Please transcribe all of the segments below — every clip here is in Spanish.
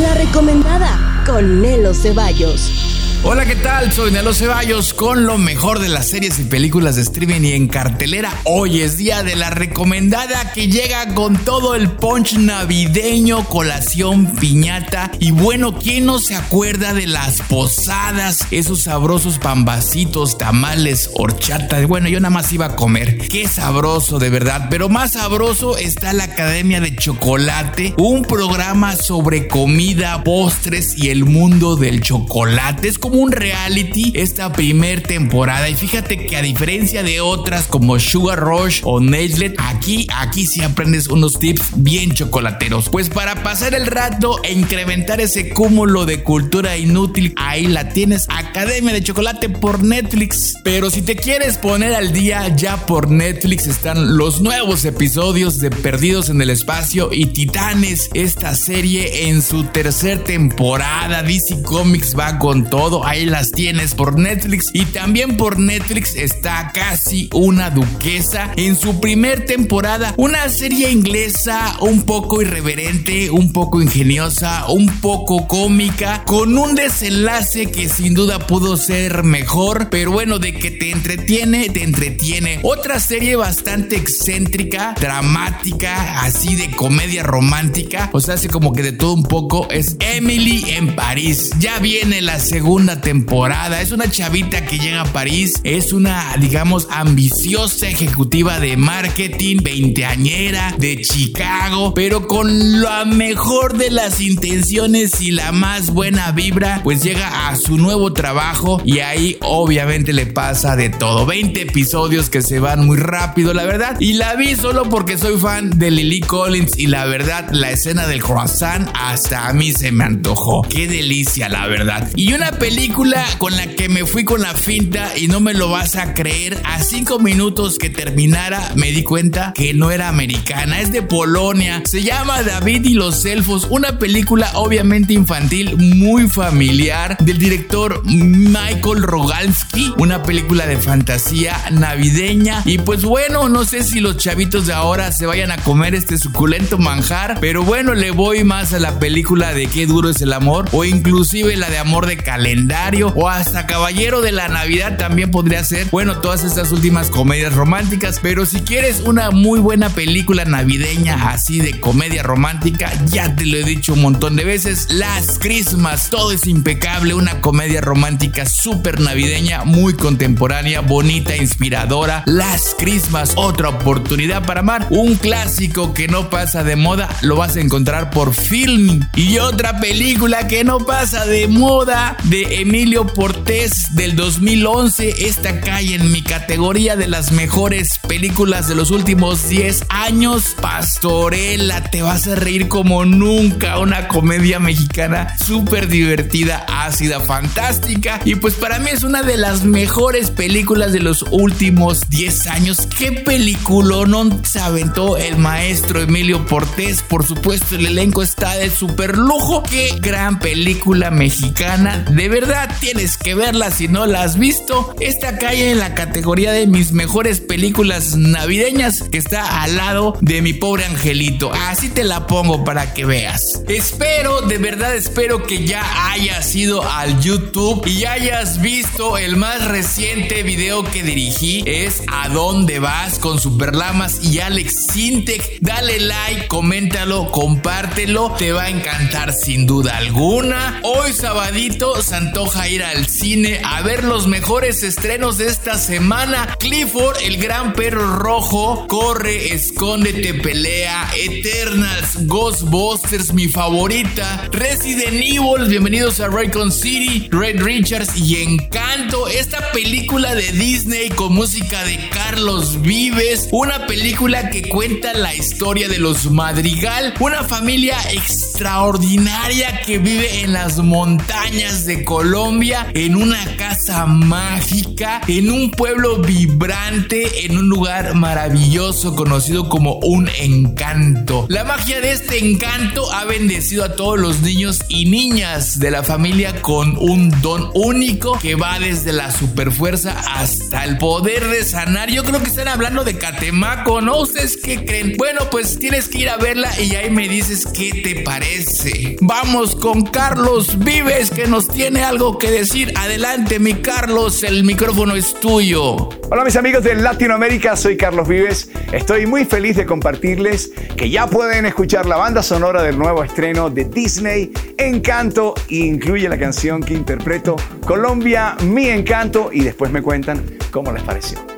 La recomendada con Nelo Ceballos. Hola, ¿qué tal? Soy Nelo Ceballos con lo mejor de las series y películas de streaming y en cartelera. Hoy es día de la recomendada que llega con todo el punch navideño, colación, piñata. Y bueno, ¿quién no se acuerda de las posadas? Esos sabrosos pambacitos, tamales, horchata. Bueno, yo nada más iba a comer. Qué sabroso, de verdad. Pero más sabroso está la Academia de Chocolate, un programa sobre comida, postres y el mundo del chocolate. Es como un reality esta primer temporada. Y fíjate que a diferencia de otras como Sugar Rush o Nestle, aquí, aquí sí aprendes unos tips bien chocolateros. Pues para pasar el rato e incrementar ese cúmulo de cultura inútil, ahí la tienes, Academia de Chocolate por Netflix. Pero si te quieres poner al día, ya por Netflix están los nuevos episodios de Perdidos en el Espacio y Titanes. Esta serie en su tercera temporada, DC Comics va con todo ahí las tienes por Netflix. Y también por Netflix está casi una duquesa en su primer temporada. Una serie inglesa un poco irreverente, un poco ingeniosa, un poco cómica, con un desenlace que sin duda pudo ser mejor. Pero bueno, de que te entretiene, te entretiene. Otra serie bastante excéntrica, dramática, así de comedia romántica. O sea, hace como que de todo un poco. Es Emily en París. Ya viene la segunda temporada. Es una chavita que llega a París, es una, digamos, ambiciosa ejecutiva de marketing, veinteañera de Chicago, pero con la mejor de las intenciones y la más buena vibra, pues llega a su nuevo trabajo y ahí obviamente le pasa de todo. 20 episodios que se van muy rápido, la verdad. Y la vi solo porque soy fan de Lily Collins y la verdad, la escena del croissant hasta a mí se me antojó. Qué delicia, la verdad. Y una película película con la que me fui con la finta y no me lo vas a creer. A cinco minutos que terminara me di cuenta que no era americana, es de Polonia. Se llama David y los elfos, una película obviamente infantil muy familiar del director Michael Rogalski, una película de fantasía navideña. Y pues bueno, no sé si los chavitos de ahora se vayan a comer este suculento manjar, pero bueno, le voy más a la película de qué duro es el amor o inclusive la de amor de o hasta Caballero de la Navidad también podría ser. Bueno, todas estas últimas comedias románticas, pero si quieres una muy buena película navideña así de comedia romántica, ya te lo he dicho un montón de veces, Las Christmas, todo es impecable, una comedia romántica súper navideña, muy contemporánea, bonita, inspiradora. Las Christmas, otra oportunidad para amar, un clásico que no pasa de moda, lo vas a encontrar por Film. Y otra película que no pasa de moda de Emilio Portés del 2011. Esta cae en mi categoría de las mejores películas de los últimos 10 años. Pastorela, te vas a reír como nunca. Una comedia mexicana súper divertida, ácida, fantástica. Y pues para mí es una de las mejores películas de los últimos 10 años. ¿Qué película no se aventó el maestro Emilio Portés? Por supuesto, el elenco está de super lujo. Qué gran película mexicana. De verdad tienes que verla si no la has visto. Esta cae en la categoría de mis mejores películas navideñas que está al lado de mi pobre angelito. Así te la pongo para que veas. Espero, de verdad espero que ya hayas ido al YouTube y hayas visto el más reciente video que dirigí. Es A dónde vas con Superlamas y Alex Sintec. Dale like, coméntalo, compártelo. Te va a encantar sin duda alguna. Hoy sabadito, Ir al cine a ver los mejores estrenos de esta semana. Clifford, el gran perro rojo, corre, escóndete, pelea, Eternals, Ghostbusters, mi favorita, Resident Evil, bienvenidos a Raycon City, Red Richards y Encanto, esta película de Disney con música de Carlos Vives, una película que cuenta la historia de los Madrigal, una familia extraordinaria que vive en las montañas de Colombia Colombia, en una casa mágica, en un pueblo vibrante, en un lugar maravilloso conocido como un encanto. La magia de este encanto ha bendecido a todos los niños y niñas de la familia con un don único que va desde la superfuerza hasta el poder de sanar. Yo creo que están hablando de Catemaco, ¿no? ¿Ustedes qué creen? Bueno, pues tienes que ir a verla y ahí me dices qué te parece. Vamos con Carlos Vives que nos tiene algo que decir. Adelante, mi Carlos, el micrófono es tuyo. Hola mis amigos de Latinoamérica, soy Carlos Vives. Estoy muy feliz de compartirles que ya pueden escuchar la banda sonora del nuevo estreno de Disney, Encanto, e incluye la canción que interpreto, Colombia, mi encanto, y después me cuentan cómo les pareció.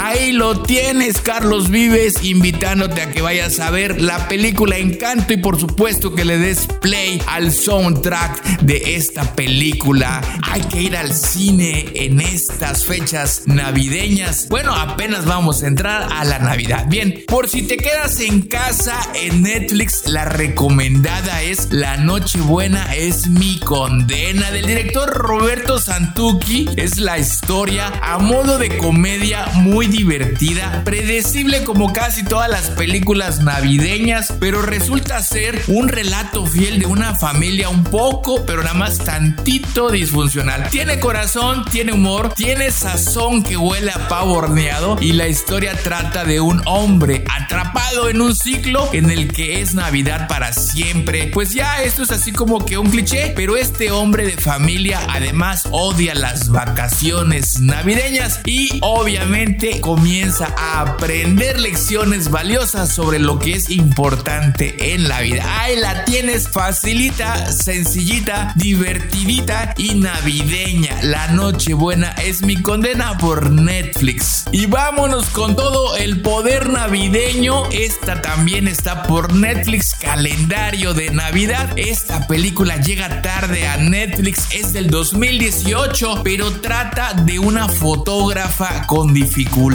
Ahí lo tienes, Carlos Vives, invitándote a que vayas a ver la película Encanto y por supuesto que le des play al soundtrack de esta película. Hay que ir al cine en estas fechas navideñas. Bueno, apenas vamos a entrar a la Navidad. Bien, por si te quedas en casa en Netflix, la recomendada es La Nochebuena es mi condena del director Roberto Santucci. Es la historia a modo de comedia muy divertida, predecible como casi todas las películas navideñas, pero resulta ser un relato fiel de una familia un poco, pero nada más tantito disfuncional. Tiene corazón, tiene humor, tiene sazón que huele a pavo y la historia trata de un hombre atrapado en un ciclo en el que es Navidad para siempre. Pues ya esto es así como que un cliché, pero este hombre de familia además odia las vacaciones navideñas y obviamente comienza a aprender lecciones valiosas sobre lo que es importante en la vida. Ahí la tienes facilita, sencillita, divertidita y navideña. La Nochebuena es mi condena por Netflix. Y vámonos con todo el poder navideño. Esta también está por Netflix, calendario de Navidad. Esta película llega tarde a Netflix, es del 2018, pero trata de una fotógrafa con dificultades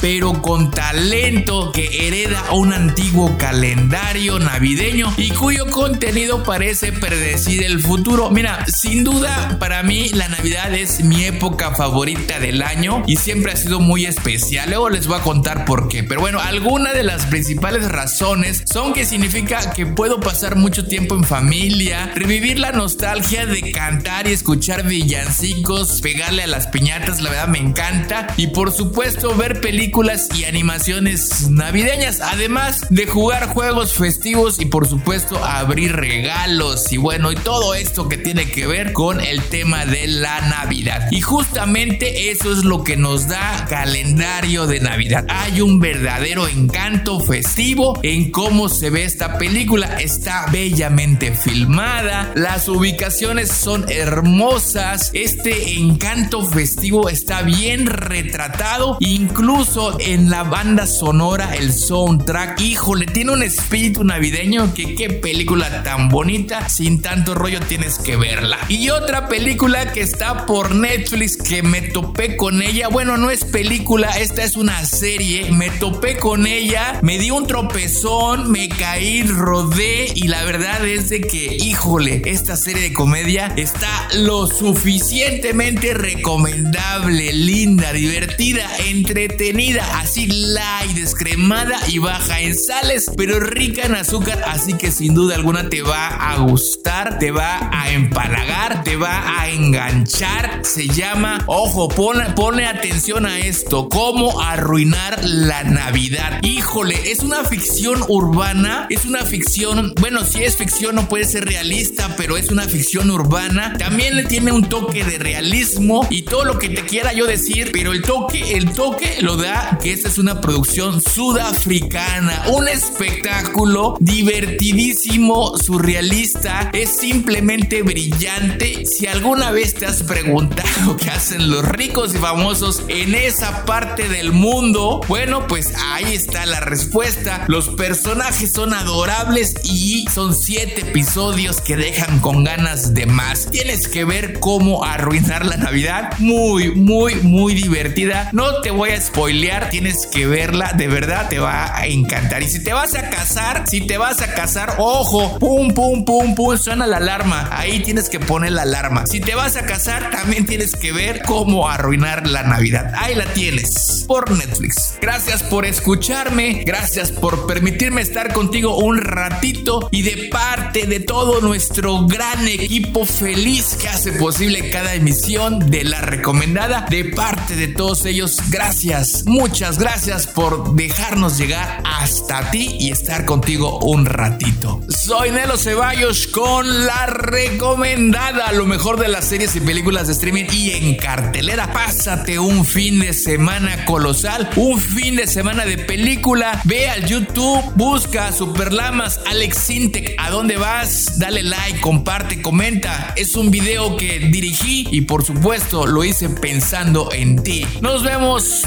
pero con talento que hereda un antiguo calendario navideño y cuyo contenido parece predecir el futuro. Mira, sin duda para mí la Navidad es mi época favorita del año y siempre ha sido muy especial. Luego les voy a contar por qué. Pero bueno, algunas de las principales razones son que significa que puedo pasar mucho tiempo en familia, revivir la nostalgia de cantar y escuchar villancicos, pegarle a las piñatas, la verdad me encanta. Y por supuesto, ver películas y animaciones navideñas, además de jugar juegos festivos y por supuesto abrir regalos y bueno, y todo esto que tiene que ver con el tema de la Navidad. Y justamente eso es lo que nos da calendario de Navidad. Hay un verdadero encanto festivo en cómo se ve esta película. Está bellamente filmada, las ubicaciones son hermosas, este encanto festivo está bien retratado incluso en la banda sonora, el soundtrack, híjole, tiene un espíritu navideño que qué película tan bonita, sin tanto rollo tienes que verla. Y otra película que está por Netflix que me topé con ella, bueno, no es película, esta es una serie, me topé con ella, me di un tropezón, me caí, rodé y la verdad es de que, híjole, esta serie de comedia está lo suficientemente recomendable, linda, divertida entretenida, así light, descremada y baja en sales, pero rica en azúcar, así que sin duda alguna te va a gustar, te va a empalagar, te va a enganchar. Se llama, ojo, pone, pone atención a esto, cómo arruinar la Navidad. Híjole, es una ficción urbana, es una ficción, bueno, si es ficción no puede ser realista, pero es una ficción urbana. También le tiene un toque de realismo y todo lo que te quiera yo decir, pero el toque, el toque lo da que esta es una producción sudafricana, un espectáculo divertidísimo, surrealista, es simplemente brillante. Si alguna vez te has preguntado qué hacen los ricos y famosos en esa parte del mundo, bueno, pues ahí está la respuesta. Los personajes son adorables y son siete episodios que dejan con ganas de más. Tienes que ver cómo arruinar la Navidad. Muy, muy, muy divertida. No te voy a spoilear, tienes que verla, de verdad te va a encantar. Y si te vas a casar, si te vas a casar, ojo, pum, pum, pum, pum, suena la alarma. Ahí tienes que poner la alarma. Si te vas a casar, también tienes que ver cómo arruinar la Navidad. Ahí la tienes por Netflix. Gracias por escucharme, gracias por permitirme estar contigo un ratito y de parte de todo nuestro gran equipo feliz que hace posible cada emisión de la recomendada, de parte de todos ellos, gracias, muchas gracias por dejarnos llegar hasta ti y estar contigo un ratito. Soy Nelo Ceballos con la recomendada, lo mejor de las series y películas de streaming y en cartelera. Pásate un fin de semana colosal, un fin de semana de película. Ve al YouTube, busca Superlamas, Alex Sintec. ¿A dónde vas? Dale like, comparte, comenta. Es un video que dirigí y por supuesto lo hice pensando en ti. Nos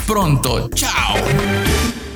pronto. Chao.